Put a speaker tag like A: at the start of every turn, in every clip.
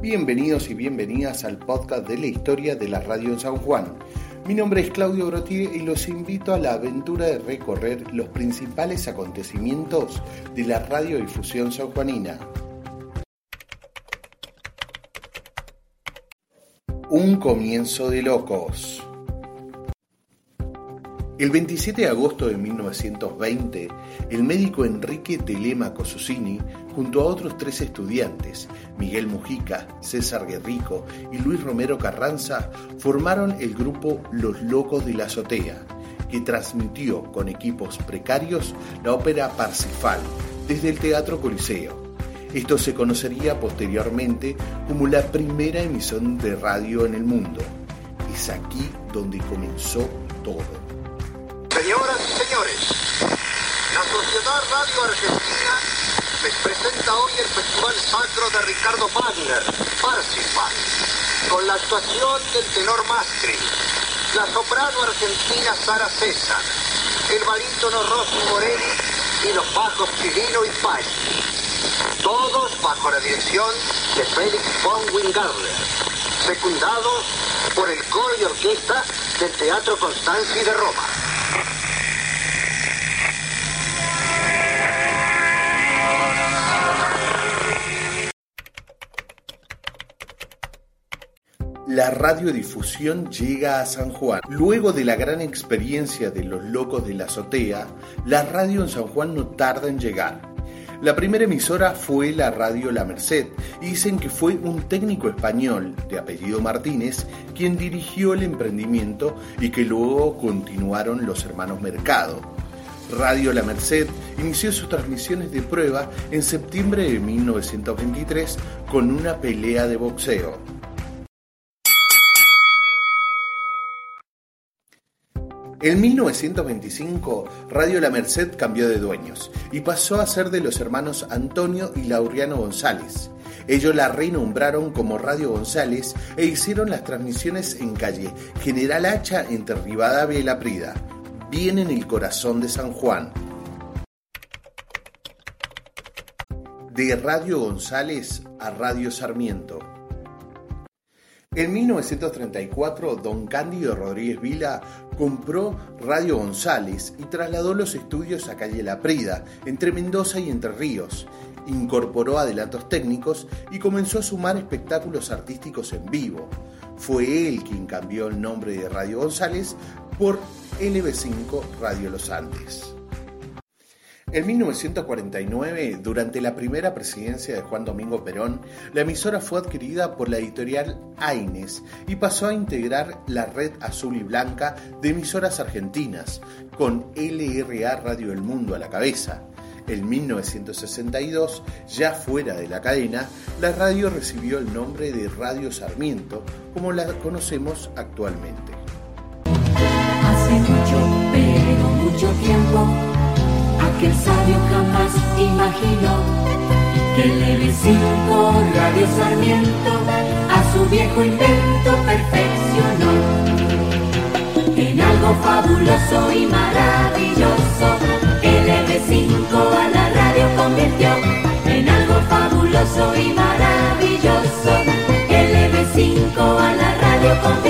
A: Bienvenidos y bienvenidas al podcast de la historia de la radio en San Juan. Mi nombre es Claudio Grotier y los invito a la aventura de recorrer los principales acontecimientos de la radiodifusión sanjuanina. Un comienzo de locos. El 27 de agosto de 1920, el médico Enrique Telemaco Susini, junto a otros tres estudiantes, Miguel Mujica, César Guerrico y Luis Romero Carranza, formaron el grupo Los Locos de la Azotea, que transmitió con equipos precarios la ópera Parsifal desde el Teatro Coliseo. Esto se conocería posteriormente como la primera emisión de radio en el mundo. Es aquí donde comenzó todo.
B: Señoras y señores, la Sociedad Radio Argentina les presenta hoy el Festival Sacro de Ricardo Wagner, Parsifal, con la actuación del tenor Mastri, la soprano argentina Sara César, el barítono Rossi Morelli y los bajos Chirino y Paz. Todos bajo la dirección de Félix von Wingarler, secundados por el coro y orquesta del Teatro Constanzi de Roma.
A: La radiodifusión llega a San Juan. Luego de la gran experiencia de los locos de la azotea, la radio en San Juan no tarda en llegar. La primera emisora fue la radio La Merced y dicen que fue un técnico español de apellido Martínez quien dirigió el emprendimiento y que luego continuaron los hermanos Mercado. Radio La Merced inició sus transmisiones de prueba en septiembre de 1923 con una pelea de boxeo. En 1925, Radio La Merced cambió de dueños y pasó a ser de los hermanos Antonio y Laureano González. Ellos la renombraron como Radio González e hicieron las transmisiones en calle General Hacha entre Rivadavia y La Prida, bien en el corazón de San Juan. De Radio González a Radio Sarmiento. En 1934, don Cándido Rodríguez Vila compró Radio González y trasladó los estudios a calle La Prida, entre Mendoza y Entre Ríos. Incorporó adelantos técnicos y comenzó a sumar espectáculos artísticos en vivo. Fue él quien cambió el nombre de Radio González por LB5 Radio Los Andes. En 1949, durante la primera presidencia de Juan Domingo Perón, la emisora fue adquirida por la editorial Aines y pasó a integrar la red azul y blanca de emisoras argentinas, con LRA Radio El Mundo a la cabeza. En 1962, ya fuera de la cadena, la radio recibió el nombre de Radio Sarmiento, como la conocemos actualmente.
C: Hace mucho, pero mucho tiempo el sabio jamás imaginó que el EV5 Radio Sarmiento a su viejo invento perfeccionó. En algo fabuloso y maravilloso, el EV5 a la radio convirtió. En algo fabuloso y maravilloso, el EV5 a la radio convirtió.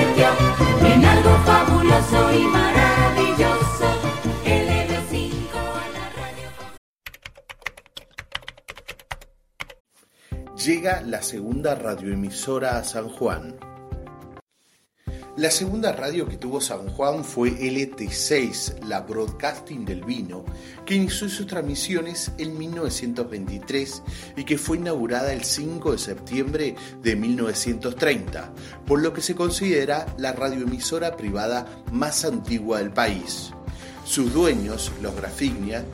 A: Llega la segunda radioemisora a San Juan. La segunda radio que tuvo San Juan fue LT6, la Broadcasting del Vino, que inició sus transmisiones en 1923 y que fue inaugurada el 5 de septiembre de 1930, por lo que se considera la radioemisora privada más antigua del país. Sus dueños, los Grafignia,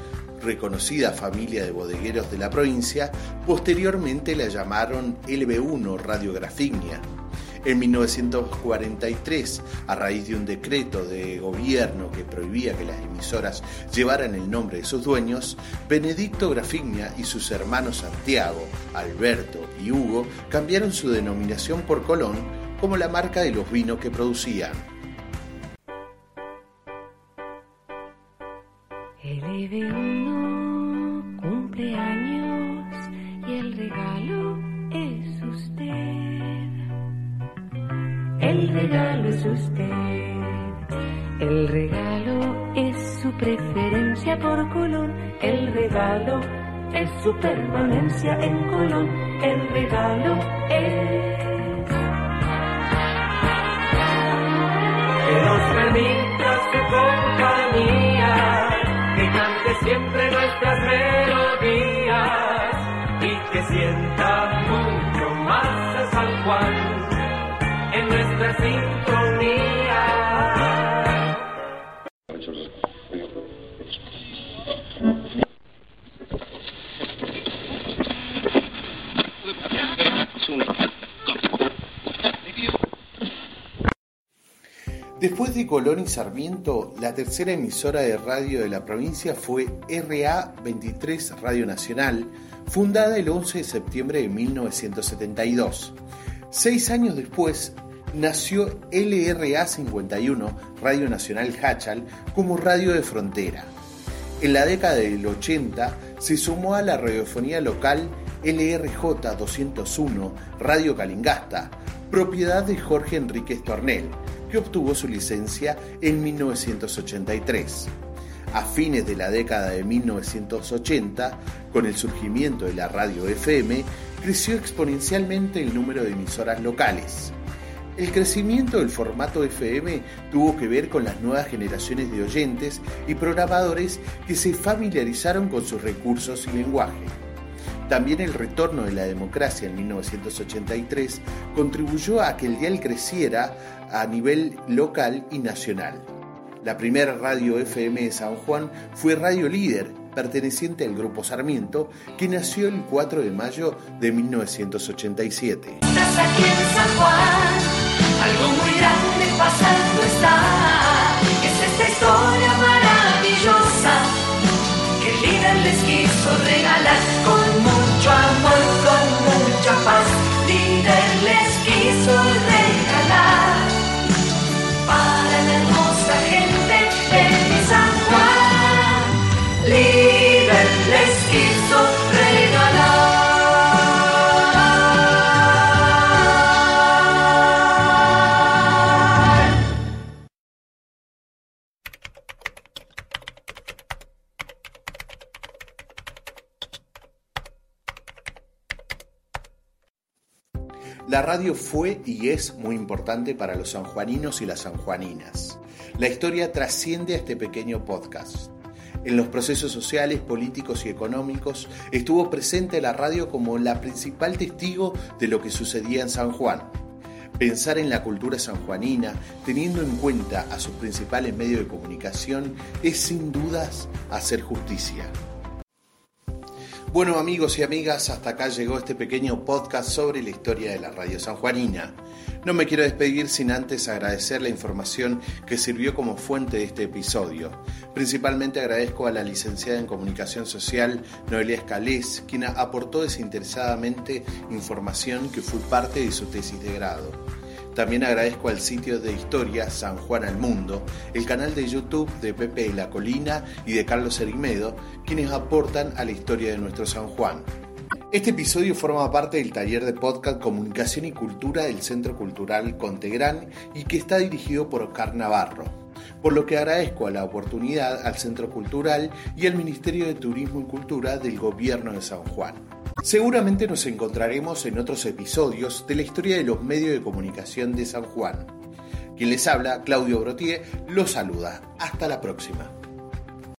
A: reconocida familia de bodegueros de la provincia, posteriormente la llamaron LB1 Radiografinia. En 1943, a raíz de un decreto de gobierno que prohibía que las emisoras llevaran el nombre de sus dueños, Benedicto Grafignia y sus hermanos Santiago, Alberto y Hugo cambiaron su denominación por Colón como la marca de los vinos que producían.
C: Cumple cumpleaños y el regalo es usted. El regalo es usted. El regalo es su preferencia por Colón. El regalo es su permanencia en Colón. El regalo es.
D: Que nos permita que sienta mucho más a San Juan en nuestra sintonía.
A: Después de Colón y Sarmiento, la tercera emisora de radio de la provincia fue RA23 Radio Nacional, fundada el 11 de septiembre de 1972. Seis años después, nació LRA 51 Radio Nacional Hachal como radio de frontera. En la década del 80 se sumó a la radiofonía local LRJ 201 Radio Calingasta, propiedad de Jorge Enríquez Tornel, que obtuvo su licencia en 1983. A fines de la década de 1980, con el surgimiento de la radio FM, creció exponencialmente el número de emisoras locales. El crecimiento del formato FM tuvo que ver con las nuevas generaciones de oyentes y programadores que se familiarizaron con sus recursos y lenguaje. También el retorno de la democracia en 1983 contribuyó a que el dial creciera a nivel local y nacional. La primera radio FM de San Juan fue Radio Líder, perteneciente al Grupo Sarmiento, que nació el 4 de mayo de 1987.
C: Estás aquí en San Juan, algo muy grande pasando está.
A: La radio fue y es muy importante para los sanjuaninos y las sanjuaninas. La historia trasciende a este pequeño podcast. En los procesos sociales, políticos y económicos estuvo presente la radio como la principal testigo de lo que sucedía en San Juan. Pensar en la cultura sanjuanina, teniendo en cuenta a sus principales medios de comunicación, es sin dudas hacer justicia. Bueno amigos y amigas, hasta acá llegó este pequeño podcast sobre la historia de la radio sanjuanina. No me quiero despedir sin antes agradecer la información que sirvió como fuente de este episodio. Principalmente agradezco a la licenciada en Comunicación Social Noelia Escalés, quien aportó desinteresadamente información que fue parte de su tesis de grado. También agradezco al sitio de historia San Juan al Mundo, el canal de YouTube de Pepe de la Colina y de Carlos Erimedo, quienes aportan a la historia de nuestro San Juan. Este episodio forma parte del taller de podcast Comunicación y Cultura del Centro Cultural Contegrán y que está dirigido por Oscar Navarro. Por lo que agradezco a la oportunidad al Centro Cultural y al Ministerio de Turismo y Cultura del Gobierno de San Juan. Seguramente nos encontraremos en otros episodios de la historia de los medios de comunicación de San Juan. Quien les habla, Claudio Brotier, los saluda. Hasta la próxima.